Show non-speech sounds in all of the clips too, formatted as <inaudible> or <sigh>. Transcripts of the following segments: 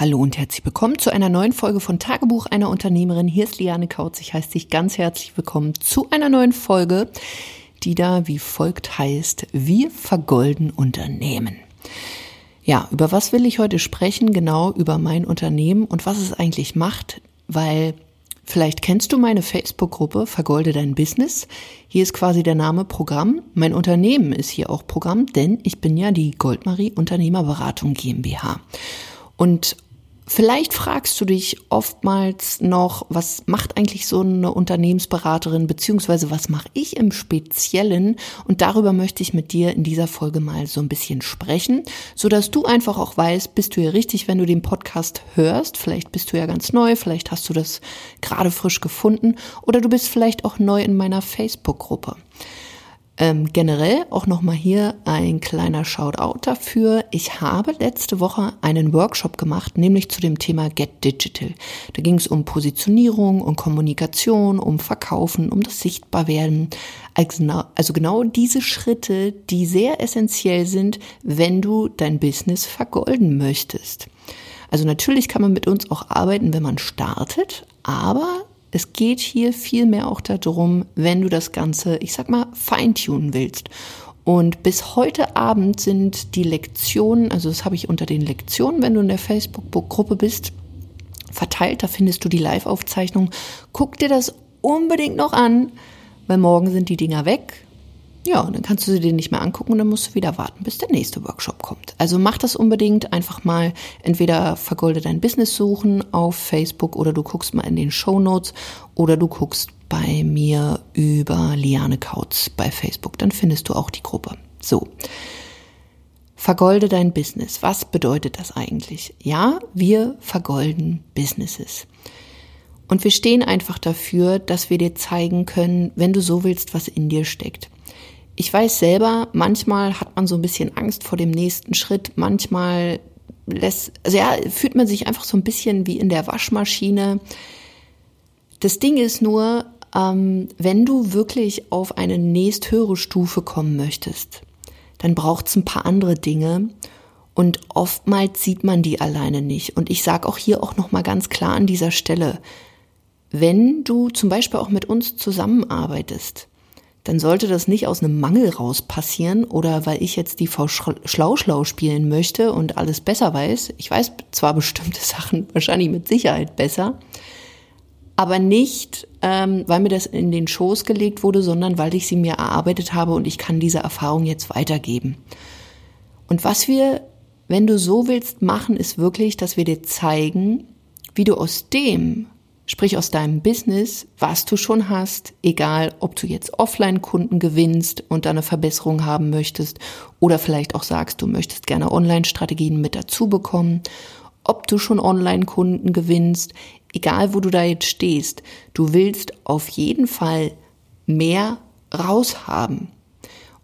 Hallo und herzlich willkommen zu einer neuen Folge von Tagebuch einer Unternehmerin. Hier ist Liane Kautz. Ich heiße dich ganz herzlich willkommen zu einer neuen Folge, die da wie folgt heißt, wir vergolden Unternehmen. Ja, über was will ich heute sprechen? Genau über mein Unternehmen und was es eigentlich macht, weil Vielleicht kennst du meine Facebook-Gruppe Vergolde dein Business. Hier ist quasi der Name Programm. Mein Unternehmen ist hier auch Programm, denn ich bin ja die Goldmarie Unternehmerberatung GmbH. Und Vielleicht fragst du dich oftmals noch, was macht eigentlich so eine Unternehmensberaterin, beziehungsweise was mache ich im Speziellen? Und darüber möchte ich mit dir in dieser Folge mal so ein bisschen sprechen, so dass du einfach auch weißt, bist du hier richtig, wenn du den Podcast hörst. Vielleicht bist du ja ganz neu, vielleicht hast du das gerade frisch gefunden oder du bist vielleicht auch neu in meiner Facebook-Gruppe. Ähm, generell auch nochmal hier ein kleiner Shoutout dafür. Ich habe letzte Woche einen Workshop gemacht, nämlich zu dem Thema Get Digital. Da ging es um Positionierung, um Kommunikation, um Verkaufen, um das Sichtbarwerden. Also genau, diese Schritte, die sehr essentiell sind, wenn du dein Business vergolden möchtest. Also natürlich kann man mit uns auch arbeiten, wenn man startet, aber es geht hier vielmehr auch darum, wenn du das Ganze, ich sag mal, feintunen willst. Und bis heute Abend sind die Lektionen, also das habe ich unter den Lektionen, wenn du in der Facebook-Gruppe bist, verteilt. Da findest du die Live-Aufzeichnung. Guck dir das unbedingt noch an, weil morgen sind die Dinger weg. Ja, und dann kannst du sie dir nicht mehr angucken und dann musst du wieder warten, bis der nächste Workshop kommt. Also mach das unbedingt einfach mal entweder vergolde dein Business suchen auf Facebook oder du guckst mal in den Show Notes oder du guckst bei mir über Liane Kautz bei Facebook. Dann findest du auch die Gruppe. So. Vergolde dein Business. Was bedeutet das eigentlich? Ja, wir vergolden Businesses. Und wir stehen einfach dafür, dass wir dir zeigen können, wenn du so willst, was in dir steckt ich weiß selber, manchmal hat man so ein bisschen Angst vor dem nächsten Schritt, manchmal lässt, also ja, fühlt man sich einfach so ein bisschen wie in der Waschmaschine. Das Ding ist nur, ähm, wenn du wirklich auf eine nächsthöhere Stufe kommen möchtest, dann braucht es ein paar andere Dinge und oftmals sieht man die alleine nicht. Und ich sage auch hier auch nochmal ganz klar an dieser Stelle, wenn du zum Beispiel auch mit uns zusammenarbeitest, dann sollte das nicht aus einem Mangel raus passieren oder weil ich jetzt die Frau Schlau-Schlau spielen möchte und alles besser weiß. Ich weiß zwar bestimmte <laughs> Sachen wahrscheinlich mit Sicherheit besser, aber nicht, ähm, weil mir das in den Schoß gelegt wurde, sondern weil ich sie mir erarbeitet habe und ich kann diese Erfahrung jetzt weitergeben. Und was wir, wenn du so willst, machen, ist wirklich, dass wir dir zeigen, wie du aus dem, Sprich aus deinem Business, was du schon hast, egal ob du jetzt Offline-Kunden gewinnst und da eine Verbesserung haben möchtest oder vielleicht auch sagst, du möchtest gerne Online-Strategien mit dazu bekommen, ob du schon Online-Kunden gewinnst, egal wo du da jetzt stehst, du willst auf jeden Fall mehr raushaben.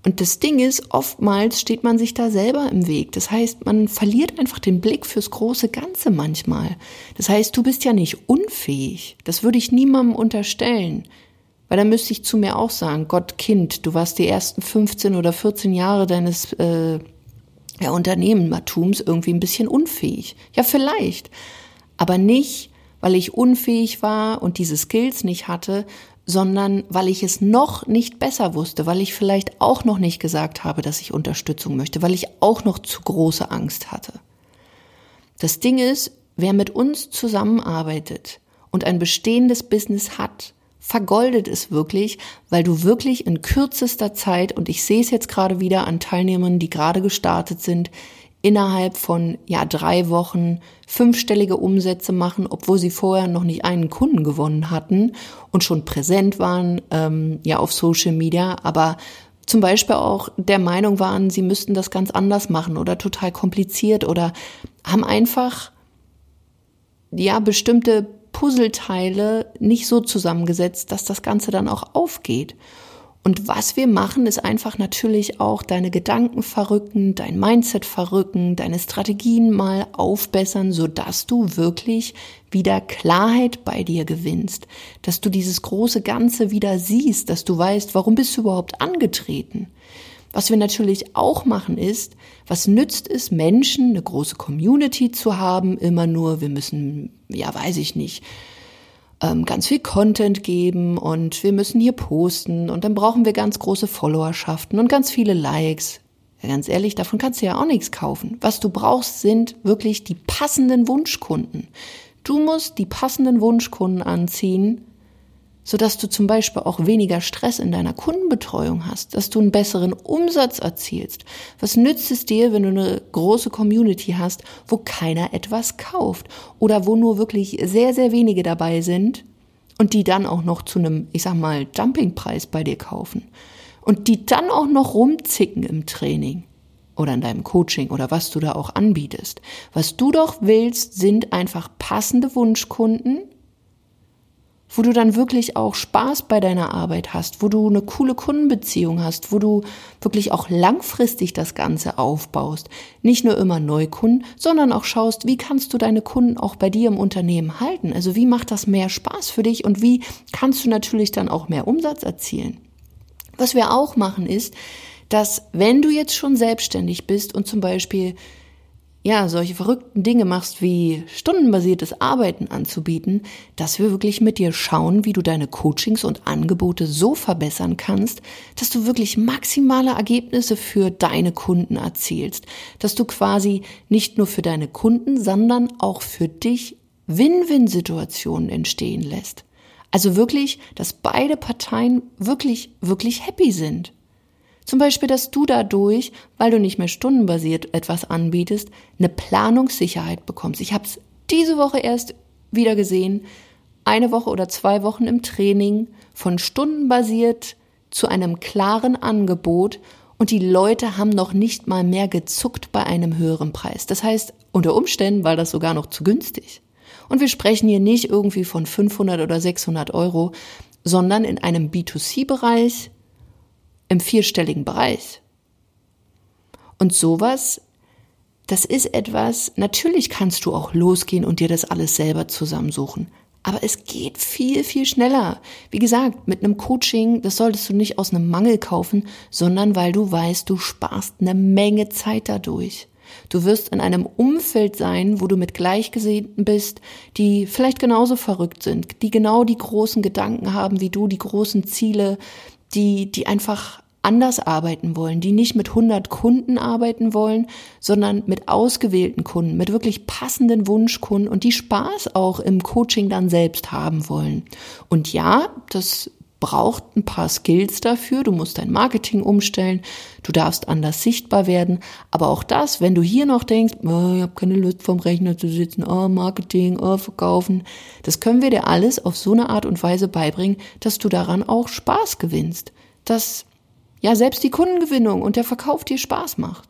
Und das Ding ist, oftmals steht man sich da selber im Weg. Das heißt, man verliert einfach den Blick fürs große Ganze manchmal. Das heißt, du bist ja nicht unfähig. Das würde ich niemandem unterstellen. Weil dann müsste ich zu mir auch sagen, Gott, Kind, du warst die ersten 15 oder 14 Jahre deines äh, ja, Unternehmertums irgendwie ein bisschen unfähig. Ja, vielleicht. Aber nicht, weil ich unfähig war und diese Skills nicht hatte, sondern weil ich es noch nicht besser wusste, weil ich vielleicht auch noch nicht gesagt habe, dass ich Unterstützung möchte, weil ich auch noch zu große Angst hatte. Das Ding ist, wer mit uns zusammenarbeitet und ein bestehendes Business hat, vergoldet es wirklich, weil du wirklich in kürzester Zeit, und ich sehe es jetzt gerade wieder an Teilnehmern, die gerade gestartet sind, innerhalb von ja drei Wochen fünfstellige Umsätze machen, obwohl sie vorher noch nicht einen Kunden gewonnen hatten und schon präsent waren ähm, ja auf Social Media, aber zum Beispiel auch der Meinung waren, sie müssten das ganz anders machen oder total kompliziert oder haben einfach ja bestimmte Puzzleteile nicht so zusammengesetzt, dass das Ganze dann auch aufgeht. Und was wir machen, ist einfach natürlich auch deine Gedanken verrücken, dein Mindset verrücken, deine Strategien mal aufbessern, so dass du wirklich wieder Klarheit bei dir gewinnst, dass du dieses große Ganze wieder siehst, dass du weißt, warum bist du überhaupt angetreten. Was wir natürlich auch machen ist, was nützt es Menschen, eine große Community zu haben, immer nur, wir müssen, ja, weiß ich nicht, ähm, ganz viel Content geben und wir müssen hier posten und dann brauchen wir ganz große Followerschaften und ganz viele Likes. Ja, ganz ehrlich, davon kannst du ja auch nichts kaufen. Was du brauchst, sind wirklich die passenden Wunschkunden. Du musst die passenden Wunschkunden anziehen, sodass du zum Beispiel auch weniger Stress in deiner Kundenbetreuung hast, dass du einen besseren Umsatz erzielst. Was nützt es dir, wenn du eine große Community hast, wo keiner etwas kauft oder wo nur wirklich sehr, sehr wenige dabei sind und die dann auch noch zu einem, ich sag mal, Dumpingpreis bei dir kaufen und die dann auch noch rumzicken im Training oder in deinem Coaching oder was du da auch anbietest. Was du doch willst, sind einfach passende Wunschkunden, wo du dann wirklich auch Spaß bei deiner Arbeit hast, wo du eine coole Kundenbeziehung hast, wo du wirklich auch langfristig das Ganze aufbaust. Nicht nur immer Neukunden, sondern auch schaust, wie kannst du deine Kunden auch bei dir im Unternehmen halten? Also wie macht das mehr Spaß für dich und wie kannst du natürlich dann auch mehr Umsatz erzielen? Was wir auch machen ist, dass wenn du jetzt schon selbstständig bist und zum Beispiel ja, solche verrückten Dinge machst, wie stundenbasiertes Arbeiten anzubieten, dass wir wirklich mit dir schauen, wie du deine Coachings und Angebote so verbessern kannst, dass du wirklich maximale Ergebnisse für deine Kunden erzielst, dass du quasi nicht nur für deine Kunden, sondern auch für dich Win-Win-Situationen entstehen lässt. Also wirklich, dass beide Parteien wirklich, wirklich happy sind. Zum Beispiel, dass du dadurch, weil du nicht mehr stundenbasiert etwas anbietest, eine Planungssicherheit bekommst. Ich habe es diese Woche erst wieder gesehen, eine Woche oder zwei Wochen im Training von stundenbasiert zu einem klaren Angebot und die Leute haben noch nicht mal mehr gezuckt bei einem höheren Preis. Das heißt, unter Umständen war das sogar noch zu günstig. Und wir sprechen hier nicht irgendwie von 500 oder 600 Euro, sondern in einem B2C-Bereich im vierstelligen Bereich. Und sowas, das ist etwas, natürlich kannst du auch losgehen und dir das alles selber zusammensuchen. Aber es geht viel, viel schneller. Wie gesagt, mit einem Coaching, das solltest du nicht aus einem Mangel kaufen, sondern weil du weißt, du sparst eine Menge Zeit dadurch. Du wirst in einem Umfeld sein, wo du mit Gleichgesinnten bist, die vielleicht genauso verrückt sind, die genau die großen Gedanken haben wie du, die großen Ziele, die, die einfach anders arbeiten wollen, die nicht mit 100 Kunden arbeiten wollen, sondern mit ausgewählten Kunden, mit wirklich passenden Wunschkunden und die Spaß auch im Coaching dann selbst haben wollen. Und ja, das braucht ein paar Skills dafür. Du musst dein Marketing umstellen, du darfst anders sichtbar werden. Aber auch das, wenn du hier noch denkst, oh, ich habe keine Lust vom Rechner zu sitzen, oh, Marketing, oh, verkaufen, das können wir dir alles auf so eine Art und Weise beibringen, dass du daran auch Spaß gewinnst. Dass ja selbst die Kundengewinnung und der Verkauf dir Spaß macht.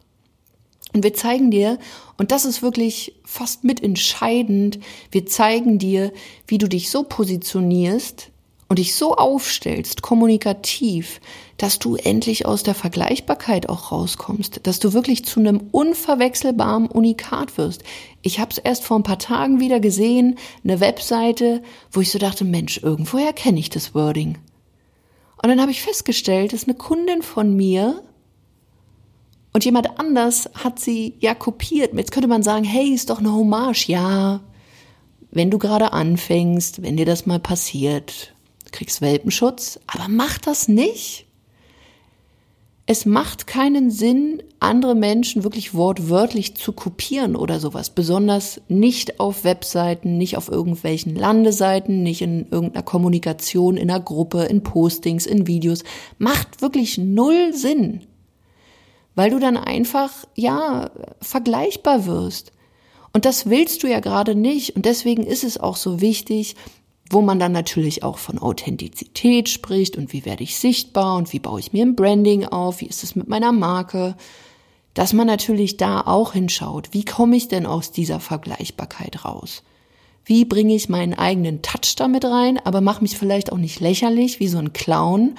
Und wir zeigen dir, und das ist wirklich fast mitentscheidend, wir zeigen dir, wie du dich so positionierst und dich so aufstellst, kommunikativ, dass du endlich aus der Vergleichbarkeit auch rauskommst, dass du wirklich zu einem unverwechselbaren Unikat wirst. Ich habe es erst vor ein paar Tagen wieder gesehen, eine Webseite, wo ich so dachte, Mensch, irgendwoher kenne ich das Wording. Und dann habe ich festgestellt, dass eine Kundin von mir und jemand anders hat sie ja kopiert. Jetzt könnte man sagen, hey, ist doch eine Hommage. Ja, wenn du gerade anfängst, wenn dir das mal passiert, kriegst Welpenschutz, aber mach das nicht es macht keinen Sinn, andere Menschen wirklich wortwörtlich zu kopieren oder sowas. Besonders nicht auf Webseiten, nicht auf irgendwelchen Landeseiten, nicht in irgendeiner Kommunikation, in einer Gruppe, in Postings, in Videos. Macht wirklich null Sinn. Weil du dann einfach, ja, vergleichbar wirst. Und das willst du ja gerade nicht. Und deswegen ist es auch so wichtig, wo man dann natürlich auch von Authentizität spricht und wie werde ich sichtbar und wie baue ich mir ein Branding auf, wie ist es mit meiner Marke, dass man natürlich da auch hinschaut, wie komme ich denn aus dieser Vergleichbarkeit raus? Wie bringe ich meinen eigenen Touch damit rein, aber mache mich vielleicht auch nicht lächerlich wie so ein Clown?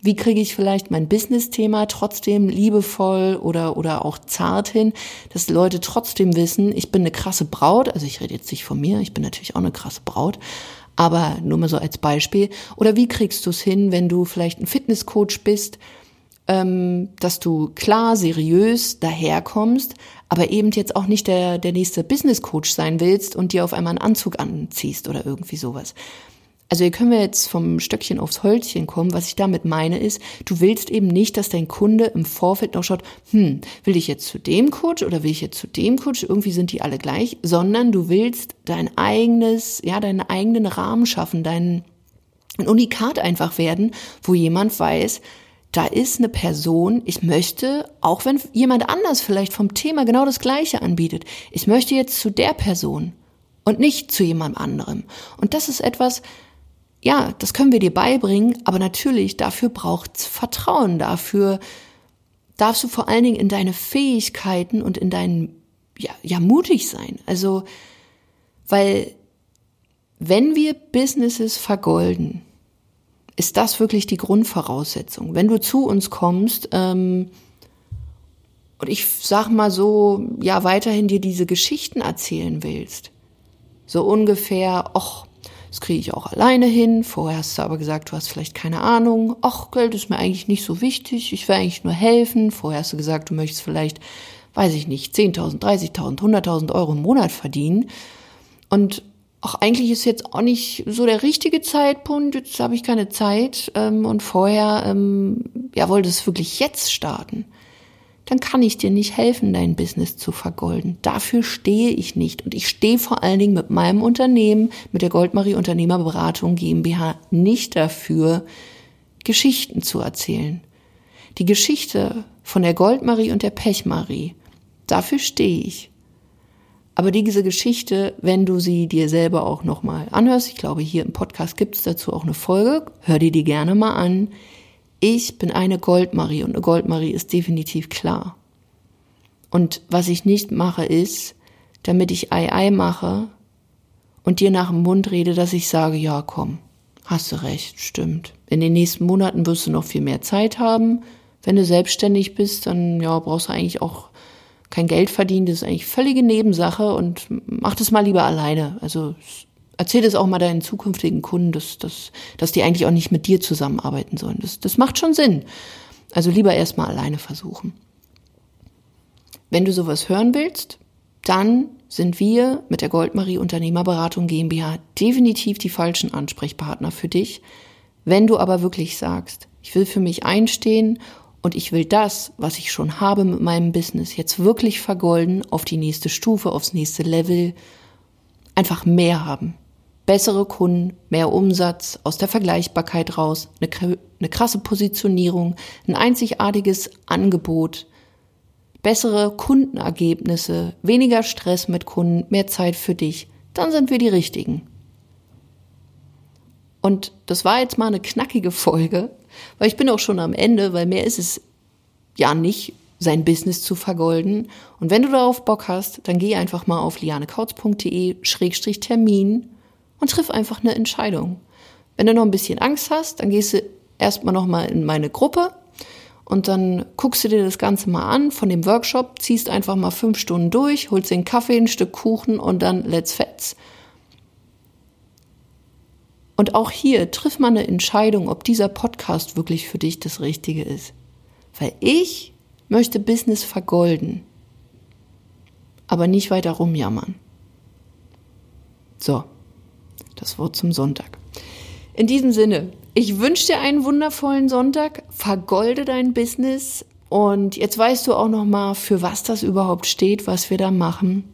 Wie kriege ich vielleicht mein Business-Thema trotzdem liebevoll oder, oder auch zart hin, dass Leute trotzdem wissen, ich bin eine krasse Braut, also ich rede jetzt nicht von mir, ich bin natürlich auch eine krasse Braut, aber nur mal so als Beispiel. Oder wie kriegst du es hin, wenn du vielleicht ein Fitnesscoach bist, ähm, dass du klar, seriös daherkommst, aber eben jetzt auch nicht der, der nächste Business Coach sein willst und dir auf einmal einen Anzug anziehst oder irgendwie sowas. Also hier können wir jetzt vom Stöckchen aufs Holzchen kommen. Was ich damit meine ist, du willst eben nicht, dass dein Kunde im Vorfeld noch schaut, hm, will ich jetzt zu dem Coach oder will ich jetzt zu dem Coach? Irgendwie sind die alle gleich, sondern du willst dein eigenes, ja, deinen eigenen Rahmen schaffen, dein ein Unikat einfach werden, wo jemand weiß, da ist eine Person, ich möchte, auch wenn jemand anders vielleicht vom Thema genau das Gleiche anbietet, ich möchte jetzt zu der Person und nicht zu jemand anderem. Und das ist etwas, ja, das können wir dir beibringen, aber natürlich dafür braucht's Vertrauen, dafür darfst du vor allen Dingen in deine Fähigkeiten und in deinen, ja, ja, mutig sein. Also, weil wenn wir Businesses vergolden, ist das wirklich die Grundvoraussetzung. Wenn du zu uns kommst, ähm, und ich sag mal so, ja, weiterhin dir diese Geschichten erzählen willst, so ungefähr, ach, das kriege ich auch alleine hin. Vorher hast du aber gesagt, du hast vielleicht keine Ahnung. Ach, Geld ist mir eigentlich nicht so wichtig. Ich will eigentlich nur helfen. Vorher hast du gesagt, du möchtest vielleicht, weiß ich nicht, 10.000, 30.000, 100.000 Euro im Monat verdienen. Und ach, eigentlich ist jetzt auch nicht so der richtige Zeitpunkt, jetzt habe ich keine Zeit ähm, und vorher, ähm, ja, wollte es wirklich jetzt starten, dann kann ich dir nicht helfen, dein Business zu vergolden. Dafür stehe ich nicht. Und ich stehe vor allen Dingen mit meinem Unternehmen, mit der Goldmarie Unternehmerberatung GmbH, nicht dafür, Geschichten zu erzählen. Die Geschichte von der Goldmarie und der Pechmarie, dafür stehe ich. Aber diese Geschichte, wenn du sie dir selber auch nochmal anhörst, ich glaube, hier im Podcast gibt es dazu auch eine Folge, hör dir die gerne mal an. Ich bin eine Goldmarie und eine Goldmarie ist definitiv klar. Und was ich nicht mache ist, damit ich Ei Ei mache und dir nach dem Mund rede, dass ich sage, ja komm, hast du recht, stimmt. In den nächsten Monaten wirst du noch viel mehr Zeit haben. Wenn du selbstständig bist, dann ja, brauchst du eigentlich auch kein Geld verdienen, das ist eigentlich völlige Nebensache und mach das mal lieber alleine. Also erzähl das auch mal deinen zukünftigen Kunden, dass, dass, dass die eigentlich auch nicht mit dir zusammenarbeiten sollen. Das, das macht schon Sinn. Also lieber erstmal alleine versuchen. Wenn du sowas hören willst, dann sind wir mit der Goldmarie Unternehmerberatung GmbH definitiv die falschen Ansprechpartner für dich. Wenn du aber wirklich sagst, ich will für mich einstehen und ich will das, was ich schon habe mit meinem Business, jetzt wirklich vergolden, auf die nächste Stufe, aufs nächste Level, einfach mehr haben. Bessere Kunden, mehr Umsatz, aus der Vergleichbarkeit raus, eine, eine krasse Positionierung, ein einzigartiges Angebot, bessere Kundenergebnisse, weniger Stress mit Kunden, mehr Zeit für dich, dann sind wir die Richtigen. Und das war jetzt mal eine knackige Folge, weil ich bin auch schon am Ende, weil mehr ist es ja nicht, sein Business zu vergolden. Und wenn du darauf Bock hast, dann geh einfach mal auf lianekautz.de Schrägstrich Termin und triff einfach eine Entscheidung. Wenn du noch ein bisschen Angst hast, dann gehst du erstmal noch mal in meine Gruppe und dann guckst du dir das Ganze mal an von dem Workshop, ziehst einfach mal fünf Stunden durch, holst den Kaffee, ein Stück Kuchen und dann let's fetz. Und auch hier triff mal eine Entscheidung, ob dieser Podcast wirklich für dich das Richtige ist. Weil ich möchte Business vergolden, aber nicht weiter rumjammern. So, das Wort zum Sonntag. In diesem Sinne, ich wünsche dir einen wundervollen Sonntag, vergolde dein Business und jetzt weißt du auch noch mal, für was das überhaupt steht, was wir da machen.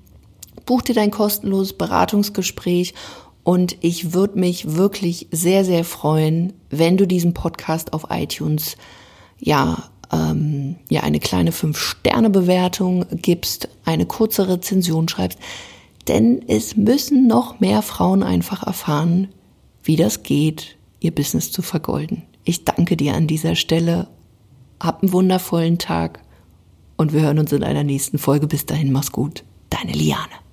Buch dir dein kostenloses Beratungsgespräch und ich würde mich wirklich sehr, sehr freuen, wenn du diesem Podcast auf iTunes ja, ähm, ja eine kleine Fünf-Sterne-Bewertung gibst, eine kurze Rezension schreibst. Denn es müssen noch mehr Frauen einfach erfahren, wie das geht, ihr Business zu vergolden. Ich danke dir an dieser Stelle. Hab einen wundervollen Tag und wir hören uns in einer nächsten Folge. Bis dahin, mach's gut. Deine Liane.